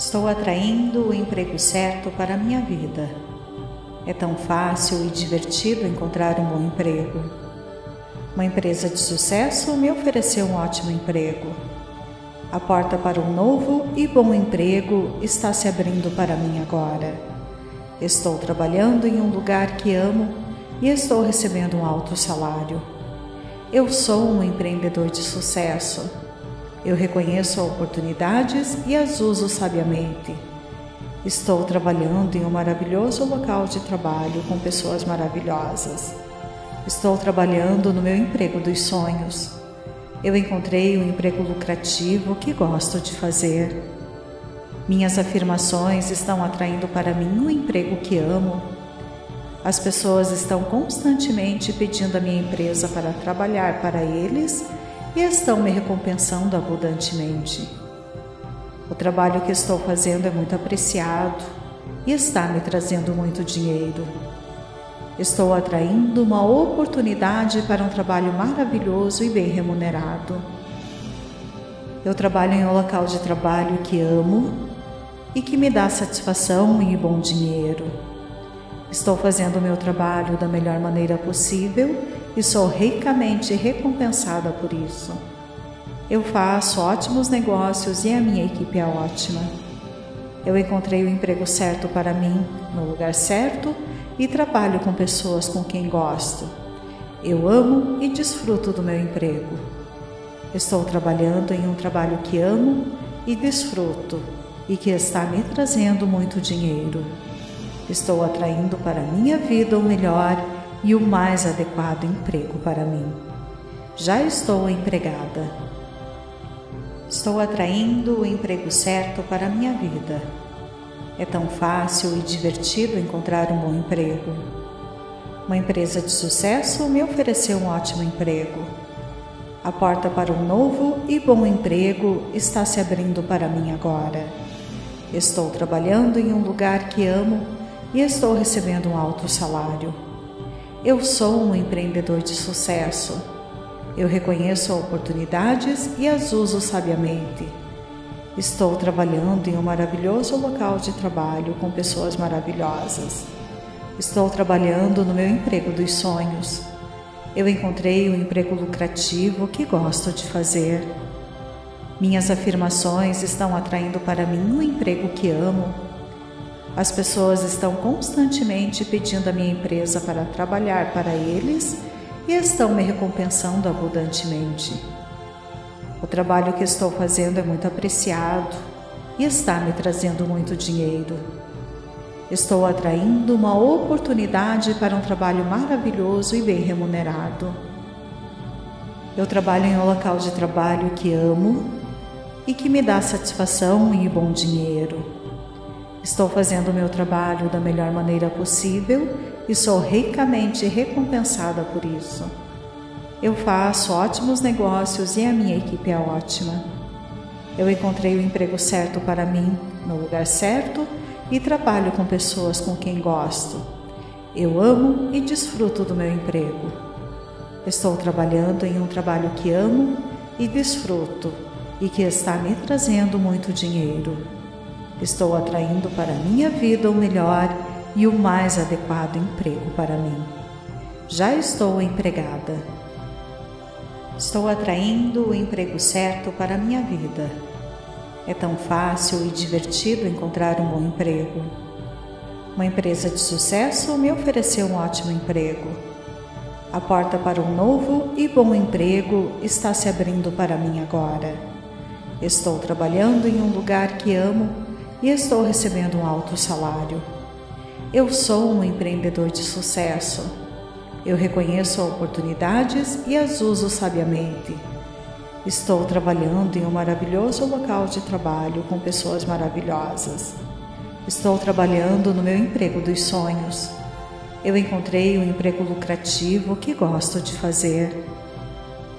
Estou atraindo o emprego certo para a minha vida. É tão fácil e divertido encontrar um bom emprego. Uma empresa de sucesso me ofereceu um ótimo emprego. A porta para um novo e bom emprego está se abrindo para mim agora. Estou trabalhando em um lugar que amo e estou recebendo um alto salário. Eu sou um empreendedor de sucesso. Eu reconheço oportunidades e as uso sabiamente. Estou trabalhando em um maravilhoso local de trabalho com pessoas maravilhosas. Estou trabalhando no meu emprego dos sonhos. Eu encontrei um emprego lucrativo que gosto de fazer. Minhas afirmações estão atraindo para mim um emprego que amo. As pessoas estão constantemente pedindo a minha empresa para trabalhar para eles e estão me recompensando abundantemente. O trabalho que estou fazendo é muito apreciado e está me trazendo muito dinheiro. Estou atraindo uma oportunidade para um trabalho maravilhoso e bem remunerado. Eu trabalho em um local de trabalho que amo e que me dá satisfação e bom dinheiro. Estou fazendo o meu trabalho da melhor maneira possível e sou ricamente recompensada por isso. Eu faço ótimos negócios e a minha equipe é ótima. Eu encontrei o emprego certo para mim, no lugar certo e trabalho com pessoas com quem gosto. Eu amo e desfruto do meu emprego. Estou trabalhando em um trabalho que amo e desfruto e que está me trazendo muito dinheiro. Estou atraindo para minha vida o melhor e o mais adequado emprego para mim. Já estou empregada. Estou atraindo o emprego certo para a minha vida. É tão fácil e divertido encontrar um bom emprego. Uma empresa de sucesso me ofereceu um ótimo emprego. A porta para um novo e bom emprego está se abrindo para mim agora. Estou trabalhando em um lugar que amo e estou recebendo um alto salário. Eu sou um empreendedor de sucesso. Eu reconheço oportunidades e as uso sabiamente. Estou trabalhando em um maravilhoso local de trabalho com pessoas maravilhosas. Estou trabalhando no meu emprego dos sonhos. Eu encontrei um emprego lucrativo que gosto de fazer. Minhas afirmações estão atraindo para mim um emprego que amo as pessoas estão constantemente pedindo a minha empresa para trabalhar para eles e estão me recompensando abundantemente. O trabalho que estou fazendo é muito apreciado e está me trazendo muito dinheiro. Estou atraindo uma oportunidade para um trabalho maravilhoso e bem remunerado. Eu trabalho em um local de trabalho que amo e que me dá satisfação e bom dinheiro. Estou fazendo o meu trabalho da melhor maneira possível e sou ricamente recompensada por isso. Eu faço ótimos negócios e a minha equipe é ótima. Eu encontrei o emprego certo para mim, no lugar certo e trabalho com pessoas com quem gosto. Eu amo e desfruto do meu emprego. Estou trabalhando em um trabalho que amo e desfruto e que está me trazendo muito dinheiro. Estou atraindo para minha vida o melhor e o mais adequado emprego para mim. Já estou empregada. Estou atraindo o emprego certo para minha vida. É tão fácil e divertido encontrar um bom emprego. Uma empresa de sucesso me ofereceu um ótimo emprego. A porta para um novo e bom emprego está se abrindo para mim agora. Estou trabalhando em um lugar que amo e estou recebendo um alto salário. Eu sou um empreendedor de sucesso. Eu reconheço oportunidades e as uso sabiamente. Estou trabalhando em um maravilhoso local de trabalho com pessoas maravilhosas. Estou trabalhando no meu emprego dos sonhos. Eu encontrei um emprego lucrativo que gosto de fazer.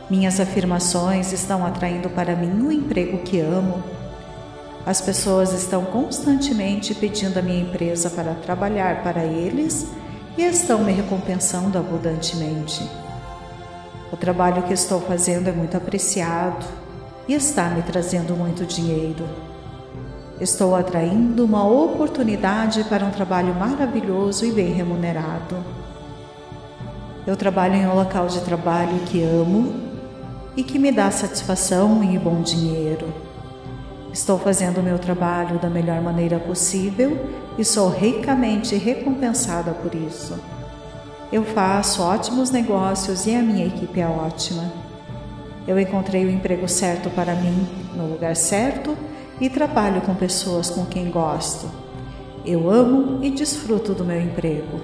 Minhas afirmações estão atraindo para mim um emprego que amo as pessoas estão constantemente pedindo a minha empresa para trabalhar para eles e estão me recompensando abundantemente. O trabalho que estou fazendo é muito apreciado e está me trazendo muito dinheiro. Estou atraindo uma oportunidade para um trabalho maravilhoso e bem remunerado. Eu trabalho em um local de trabalho que amo e que me dá satisfação e bom dinheiro. Estou fazendo o meu trabalho da melhor maneira possível e sou ricamente recompensada por isso. Eu faço ótimos negócios e a minha equipe é ótima. Eu encontrei o emprego certo para mim, no lugar certo e trabalho com pessoas com quem gosto. Eu amo e desfruto do meu emprego.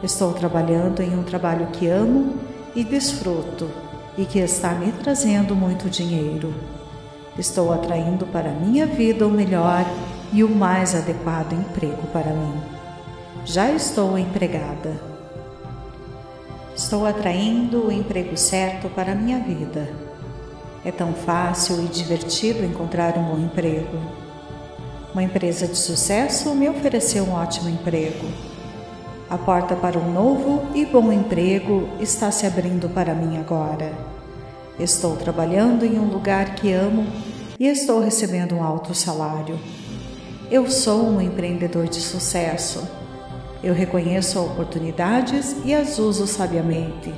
Estou trabalhando em um trabalho que amo e desfruto e que está me trazendo muito dinheiro. Estou atraindo para minha vida o melhor e o mais adequado emprego para mim. Já estou empregada. Estou atraindo o emprego certo para minha vida é tão fácil e divertido encontrar um bom emprego. Uma empresa de sucesso me ofereceu um ótimo emprego. A porta para um novo e bom emprego está se abrindo para mim agora. Estou trabalhando em um lugar que amo e estou recebendo um alto salário. Eu sou um empreendedor de sucesso. Eu reconheço oportunidades e as uso sabiamente.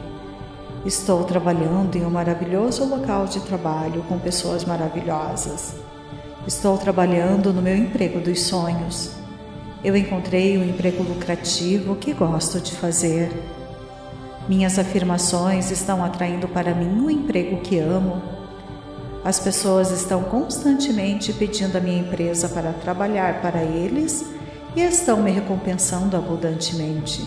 Estou trabalhando em um maravilhoso local de trabalho com pessoas maravilhosas. Estou trabalhando no meu emprego dos sonhos. Eu encontrei um emprego lucrativo que gosto de fazer. Minhas afirmações estão atraindo para mim um emprego que amo. As pessoas estão constantemente pedindo a minha empresa para trabalhar para eles e estão me recompensando abundantemente.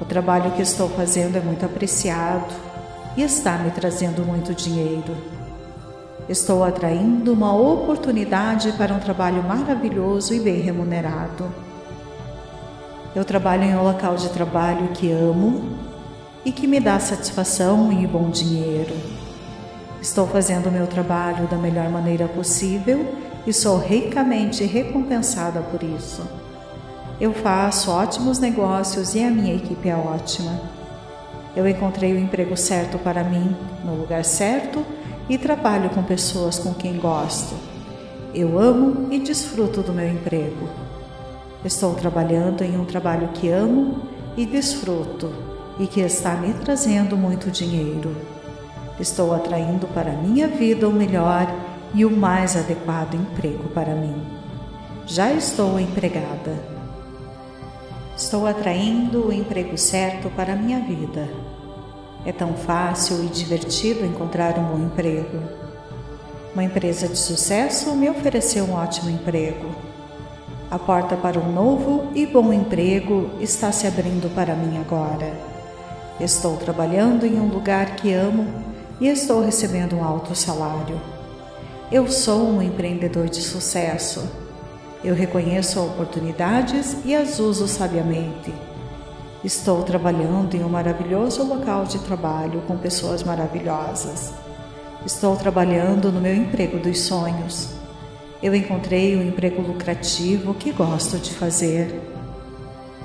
O trabalho que estou fazendo é muito apreciado e está me trazendo muito dinheiro. Estou atraindo uma oportunidade para um trabalho maravilhoso e bem remunerado. Eu trabalho em um local de trabalho que amo e que me dá satisfação e bom dinheiro. Estou fazendo o meu trabalho da melhor maneira possível e sou ricamente recompensada por isso. Eu faço ótimos negócios e a minha equipe é ótima. Eu encontrei o emprego certo para mim, no lugar certo e trabalho com pessoas com quem gosto. Eu amo e desfruto do meu emprego. Estou trabalhando em um trabalho que amo e desfruto e que está me trazendo muito dinheiro. Estou atraindo para minha vida o melhor e o mais adequado emprego para mim. Já estou empregada. Estou atraindo o emprego certo para minha vida. É tão fácil e divertido encontrar um bom emprego. Uma empresa de sucesso me ofereceu um ótimo emprego. A porta para um novo e bom emprego está se abrindo para mim agora. Estou trabalhando em um lugar que amo e estou recebendo um alto salário. Eu sou um empreendedor de sucesso eu reconheço oportunidades e as uso sabiamente. Estou trabalhando em um maravilhoso local de trabalho com pessoas maravilhosas. Estou trabalhando no meu emprego dos sonhos. Eu encontrei um emprego lucrativo que gosto de fazer.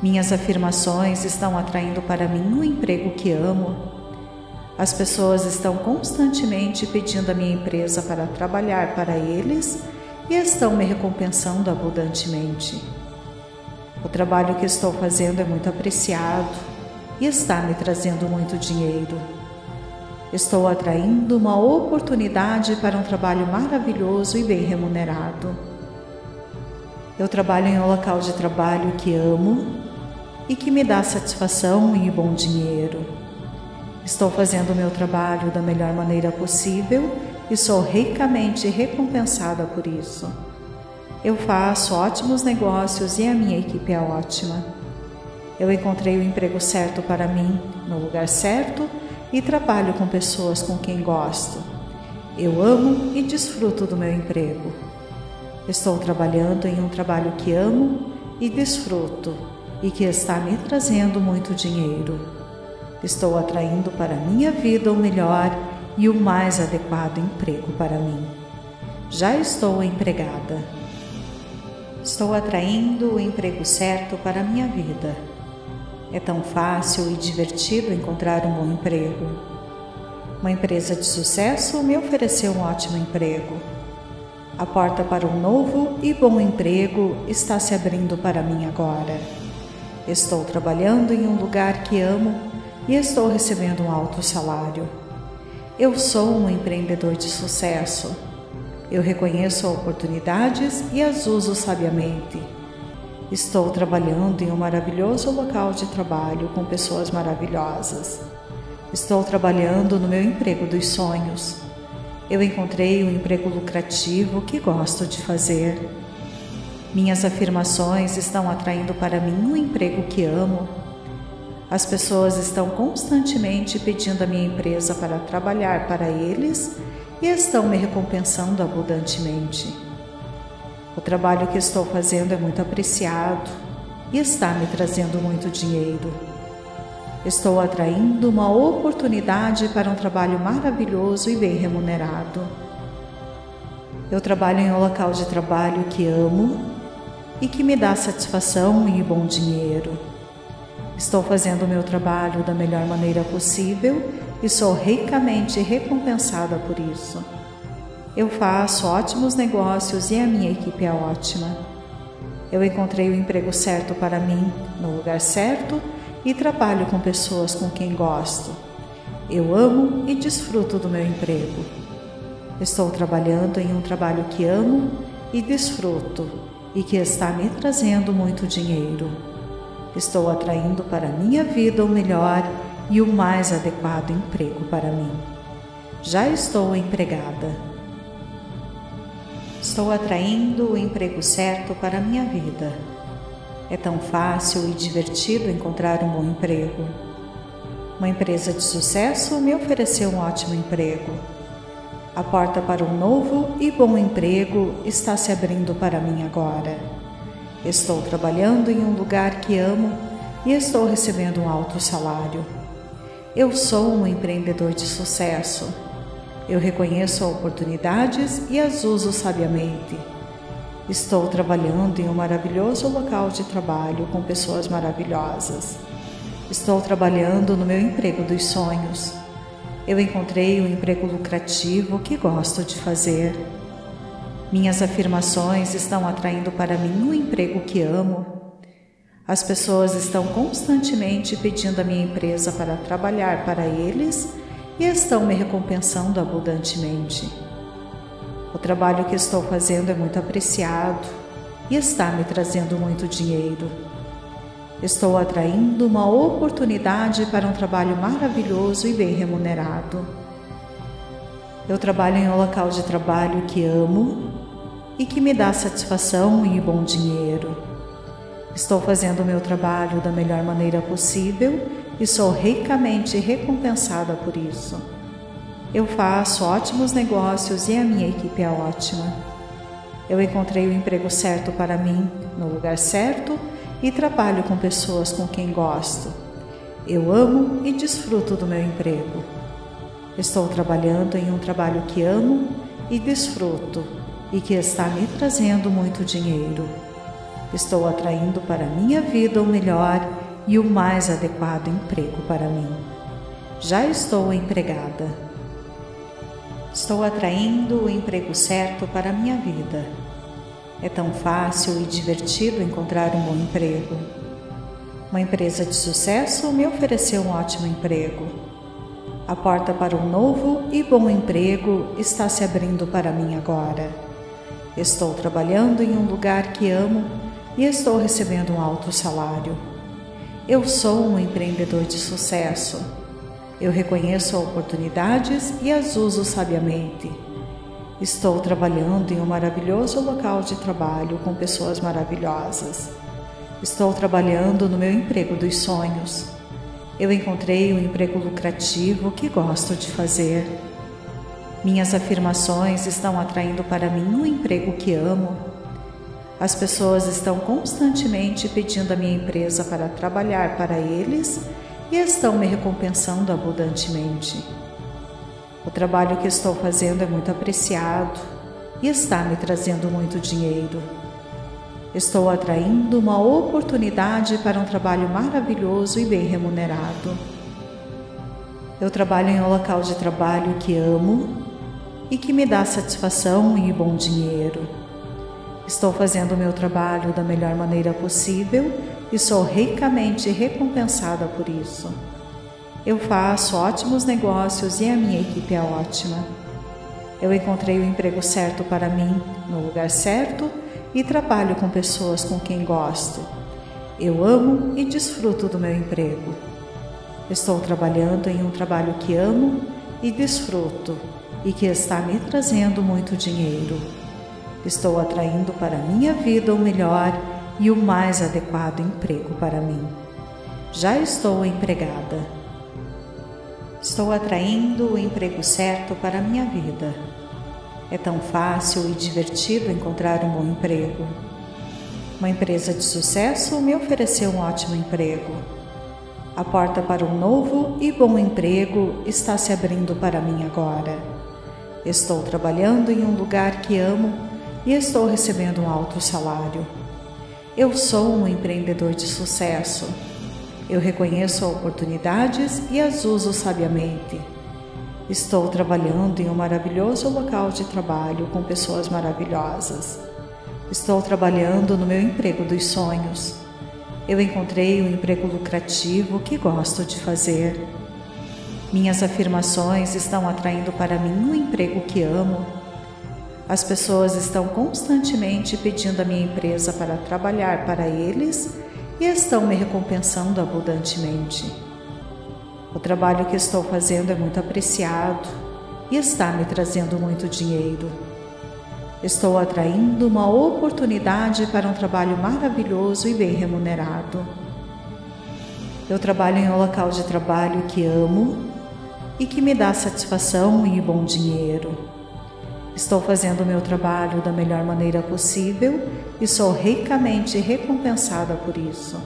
Minhas afirmações estão atraindo para mim um emprego que amo. As pessoas estão constantemente pedindo a minha empresa para trabalhar para eles e estão me recompensando abundantemente. O trabalho que estou fazendo é muito apreciado e está me trazendo muito dinheiro. Estou atraindo uma oportunidade para um trabalho maravilhoso e bem remunerado. Eu trabalho em um local de trabalho que amo e que me dá satisfação e bom dinheiro. Estou fazendo o meu trabalho da melhor maneira possível e sou ricamente recompensada por isso. Eu faço ótimos negócios e a minha equipe é ótima. Eu encontrei o emprego certo para mim, no lugar certo e trabalho com pessoas com quem gosto. Eu amo e desfruto do meu emprego. Estou trabalhando em um trabalho que amo e desfruto e que está me trazendo muito dinheiro. Estou atraindo para minha vida o melhor e o mais adequado emprego para mim. Já estou empregada. Estou atraindo o emprego certo para minha vida. É tão fácil e divertido encontrar um bom emprego. Uma empresa de sucesso me ofereceu um ótimo emprego. A porta para um novo e bom emprego está se abrindo para mim agora. Estou trabalhando em um lugar que amo e estou recebendo um alto salário. Eu sou um empreendedor de sucesso. Eu reconheço oportunidades e as uso sabiamente. Estou trabalhando em um maravilhoso local de trabalho com pessoas maravilhosas. Estou trabalhando no meu emprego dos sonhos. Eu encontrei um emprego lucrativo que gosto de fazer. Minhas afirmações estão atraindo para mim um emprego que amo. As pessoas estão constantemente pedindo a minha empresa para trabalhar para eles e estão me recompensando abundantemente. O trabalho que estou fazendo é muito apreciado e está me trazendo muito dinheiro. Estou atraindo uma oportunidade para um trabalho maravilhoso e bem remunerado. Eu trabalho em um local de trabalho que amo e que me dá satisfação e bom dinheiro. Estou fazendo o meu trabalho da melhor maneira possível e sou ricamente recompensada por isso. Eu faço ótimos negócios e a minha equipe é ótima. Eu encontrei o emprego certo para mim, no lugar certo e trabalho com pessoas com quem gosto. Eu amo e desfruto do meu emprego. Estou trabalhando em um trabalho que amo e desfruto e que está me trazendo muito dinheiro. Estou atraindo para minha vida o melhor e o mais adequado emprego para mim. Já estou empregada. Estou atraindo o emprego certo para minha vida. É tão fácil e divertido encontrar um bom emprego. Uma empresa de sucesso me ofereceu um ótimo emprego. A porta para um novo e bom emprego está se abrindo para mim agora. Estou trabalhando em um lugar que amo e estou recebendo um alto salário. Eu sou um empreendedor de sucesso eu reconheço oportunidades e as uso sabiamente. Estou trabalhando em um maravilhoso local de trabalho com pessoas maravilhosas. Estou trabalhando no meu emprego dos sonhos. Eu encontrei um emprego lucrativo que gosto de fazer. Minhas afirmações estão atraindo para mim um emprego que amo. As pessoas estão constantemente pedindo a minha empresa para trabalhar para eles e estão me recompensando abundantemente. O trabalho que estou fazendo é muito apreciado e está me trazendo muito dinheiro. Estou atraindo uma oportunidade para um trabalho maravilhoso e bem remunerado. Eu trabalho em um local de trabalho que amo e que me dá satisfação e bom dinheiro. Estou fazendo o meu trabalho da melhor maneira possível e sou ricamente recompensada por isso. Eu faço ótimos negócios e a minha equipe é ótima. Eu encontrei o emprego certo para mim, no lugar certo e trabalho com pessoas com quem gosto. Eu amo e desfruto do meu emprego. Estou trabalhando em um trabalho que amo e desfruto e que está me trazendo muito dinheiro. Estou atraindo para minha vida o melhor e o mais adequado emprego para mim. Já estou empregada. Estou atraindo o emprego certo para minha vida. É tão fácil e divertido encontrar um bom emprego. Uma empresa de sucesso me ofereceu um ótimo emprego. A porta para um novo e bom emprego está se abrindo para mim agora. Estou trabalhando em um lugar que amo e estou recebendo um alto salário. Eu sou um empreendedor de sucesso. Eu reconheço oportunidades e as uso sabiamente. Estou trabalhando em um maravilhoso local de trabalho com pessoas maravilhosas. Estou trabalhando no meu emprego dos sonhos. Eu encontrei um emprego lucrativo que gosto de fazer. Minhas afirmações estão atraindo para mim um emprego que amo as pessoas estão constantemente pedindo a minha empresa para trabalhar para eles e estão me recompensando abundantemente. O trabalho que estou fazendo é muito apreciado e está me trazendo muito dinheiro. Estou atraindo uma oportunidade para um trabalho maravilhoso e bem remunerado. Eu trabalho em um local de trabalho que amo e que me dá satisfação e bom dinheiro. Estou fazendo o meu trabalho da melhor maneira possível e sou ricamente recompensada por isso. Eu faço ótimos negócios e a minha equipe é ótima. Eu encontrei o emprego certo para mim, no lugar certo e trabalho com pessoas com quem gosto. Eu amo e desfruto do meu emprego. Estou trabalhando em um trabalho que amo e desfruto e que está me trazendo muito dinheiro. Estou atraindo para minha vida o melhor e o mais adequado emprego para mim. Já estou empregada. Estou atraindo o emprego certo para a minha vida. É tão fácil e divertido encontrar um bom emprego. Uma empresa de sucesso me ofereceu um ótimo emprego. A porta para um novo e bom emprego está se abrindo para mim agora. Estou trabalhando em um lugar que amo e estou recebendo um alto salário. Eu sou um empreendedor de sucesso eu reconheço oportunidades e as uso sabiamente. Estou trabalhando em um maravilhoso local de trabalho com pessoas maravilhosas. Estou trabalhando no meu emprego dos sonhos. Eu encontrei um emprego lucrativo que gosto de fazer. Minhas afirmações estão atraindo para mim um emprego que amo. As pessoas estão constantemente pedindo a minha empresa para trabalhar para eles e estão me recompensando abundantemente. O trabalho que estou fazendo é muito apreciado e está me trazendo muito dinheiro. Estou atraindo uma oportunidade para um trabalho maravilhoso e bem remunerado. Eu trabalho em um local de trabalho que amo e que me dá satisfação e bom dinheiro. Estou fazendo o meu trabalho da melhor maneira possível e sou ricamente recompensada por isso.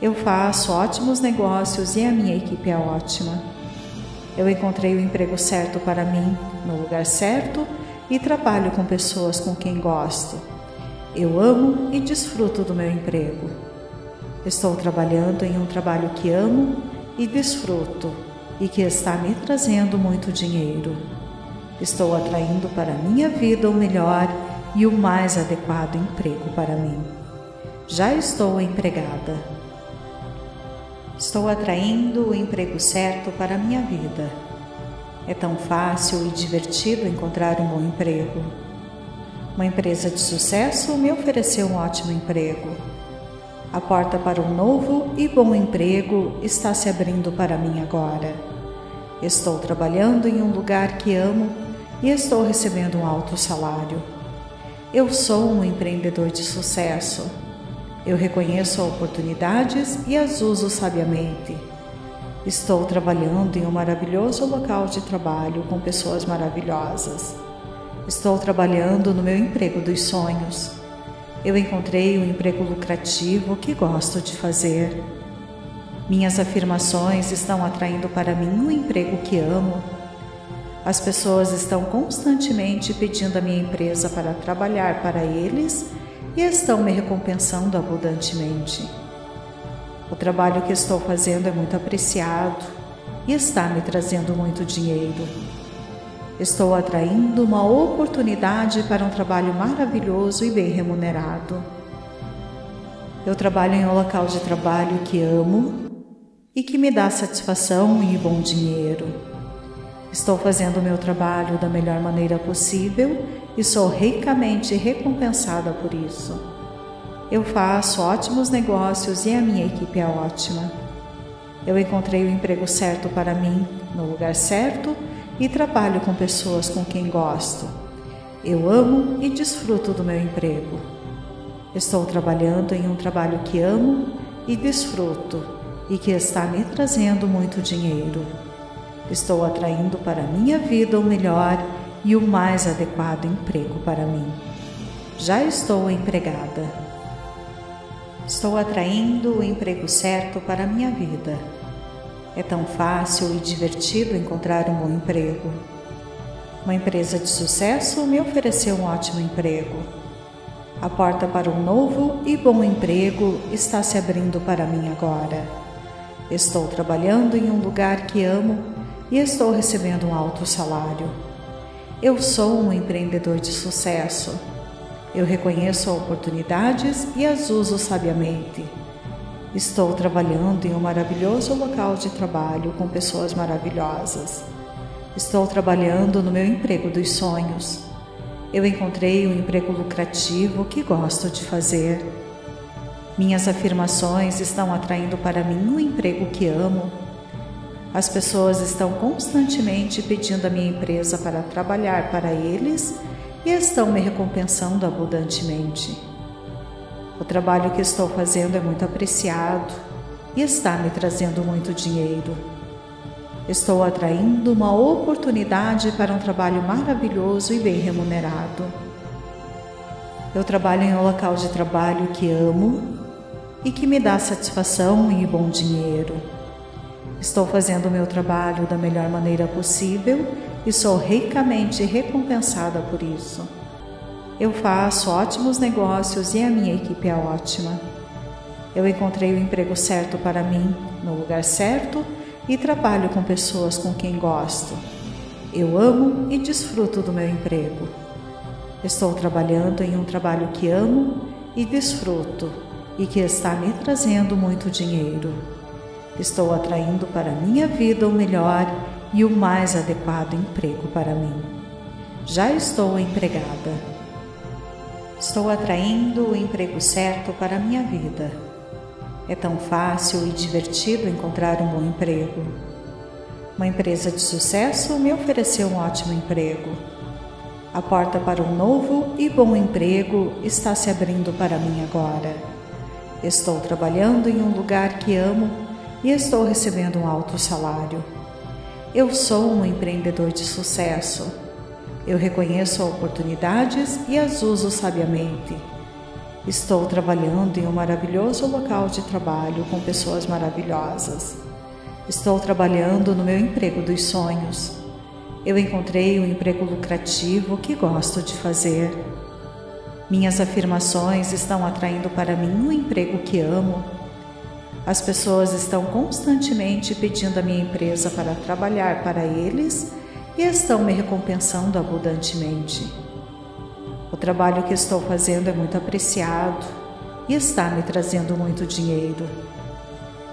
Eu faço ótimos negócios e a minha equipe é ótima. Eu encontrei o emprego certo para mim, no lugar certo e trabalho com pessoas com quem gosto. Eu amo e desfruto do meu emprego. Estou trabalhando em um trabalho que amo e desfruto e que está me trazendo muito dinheiro. Estou atraindo para minha vida o melhor e o mais adequado emprego para mim. Já estou empregada. Estou atraindo o emprego certo para minha vida. É tão fácil e divertido encontrar um bom emprego. Uma empresa de sucesso me ofereceu um ótimo emprego. A porta para um novo e bom emprego está se abrindo para mim agora. Estou trabalhando em um lugar que amo e estou recebendo um alto salário. Eu sou um empreendedor de sucesso. Eu reconheço oportunidades e as uso sabiamente. Estou trabalhando em um maravilhoso local de trabalho com pessoas maravilhosas. Estou trabalhando no meu emprego dos sonhos. Eu encontrei um emprego lucrativo que gosto de fazer. Minhas afirmações estão atraindo para mim um emprego que amo as pessoas estão constantemente pedindo a minha empresa para trabalhar para eles e estão me recompensando abundantemente. O trabalho que estou fazendo é muito apreciado e está me trazendo muito dinheiro. Estou atraindo uma oportunidade para um trabalho maravilhoso e bem remunerado. Eu trabalho em um local de trabalho que amo e que me dá satisfação e bom dinheiro. Estou fazendo o meu trabalho da melhor maneira possível e sou ricamente recompensada por isso. Eu faço ótimos negócios e a minha equipe é ótima. Eu encontrei o emprego certo para mim, no lugar certo e trabalho com pessoas com quem gosto. Eu amo e desfruto do meu emprego. Estou trabalhando em um trabalho que amo e desfruto e que está me trazendo muito dinheiro. Estou atraindo para minha vida o melhor e o mais adequado emprego para mim. Já estou empregada. Estou atraindo o emprego certo para minha vida. É tão fácil e divertido encontrar um bom emprego. Uma empresa de sucesso me ofereceu um ótimo emprego. A porta para um novo e bom emprego está se abrindo para mim agora. Estou trabalhando em um lugar que amo e estou recebendo um alto salário. Eu sou um empreendedor de sucesso. Eu reconheço oportunidades e as uso sabiamente. Estou trabalhando em um maravilhoso local de trabalho com pessoas maravilhosas. Estou trabalhando no meu emprego dos sonhos. Eu encontrei um emprego lucrativo que gosto de fazer. Minhas afirmações estão atraindo para mim um emprego que amo. As pessoas estão constantemente pedindo a minha empresa para trabalhar para eles e estão me recompensando abundantemente. O trabalho que estou fazendo é muito apreciado e está me trazendo muito dinheiro. Estou atraindo uma oportunidade para um trabalho maravilhoso e bem remunerado. Eu trabalho em um local de trabalho que amo e que me dá satisfação e bom dinheiro. Estou fazendo o meu trabalho da melhor maneira possível e sou ricamente recompensada por isso. Eu faço ótimos negócios e a minha equipe é ótima. Eu encontrei o emprego certo para mim, no lugar certo e trabalho com pessoas com quem gosto. Eu amo e desfruto do meu emprego. Estou trabalhando em um trabalho que amo e desfruto e que está me trazendo muito dinheiro. Estou atraindo para minha vida o melhor e o mais adequado emprego para mim. Já estou empregada. Estou atraindo o emprego certo para minha vida. É tão fácil e divertido encontrar um bom emprego. Uma empresa de sucesso me ofereceu um ótimo emprego. A porta para um novo e bom emprego está se abrindo para mim agora. Estou trabalhando em um lugar que amo e estou recebendo um alto salário. Eu sou um empreendedor de sucesso. Eu reconheço oportunidades e as uso sabiamente. Estou trabalhando em um maravilhoso local de trabalho com pessoas maravilhosas. Estou trabalhando no meu emprego dos sonhos. Eu encontrei um emprego lucrativo que gosto de fazer. Minhas afirmações estão atraindo para mim um emprego que amo. As pessoas estão constantemente pedindo a minha empresa para trabalhar para eles e estão me recompensando abundantemente. O trabalho que estou fazendo é muito apreciado e está me trazendo muito dinheiro.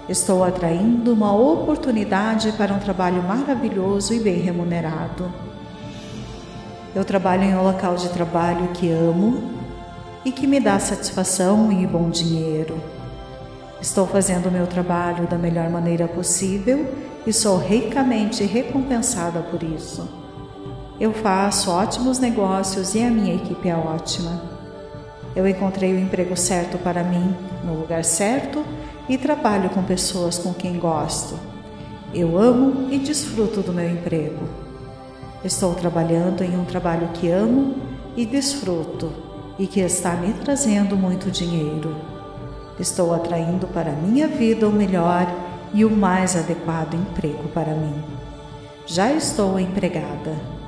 Estou atraindo uma oportunidade para um trabalho maravilhoso e bem remunerado. Eu trabalho em um local de trabalho que amo e que me dá satisfação e bom dinheiro. Estou fazendo o meu trabalho da melhor maneira possível e sou ricamente recompensada por isso. Eu faço ótimos negócios e a minha equipe é ótima. Eu encontrei o emprego certo para mim, no lugar certo e trabalho com pessoas com quem gosto. Eu amo e desfruto do meu emprego. Estou trabalhando em um trabalho que amo e desfruto e que está me trazendo muito dinheiro. Estou atraindo para minha vida o melhor e o mais adequado emprego para mim. Já estou empregada.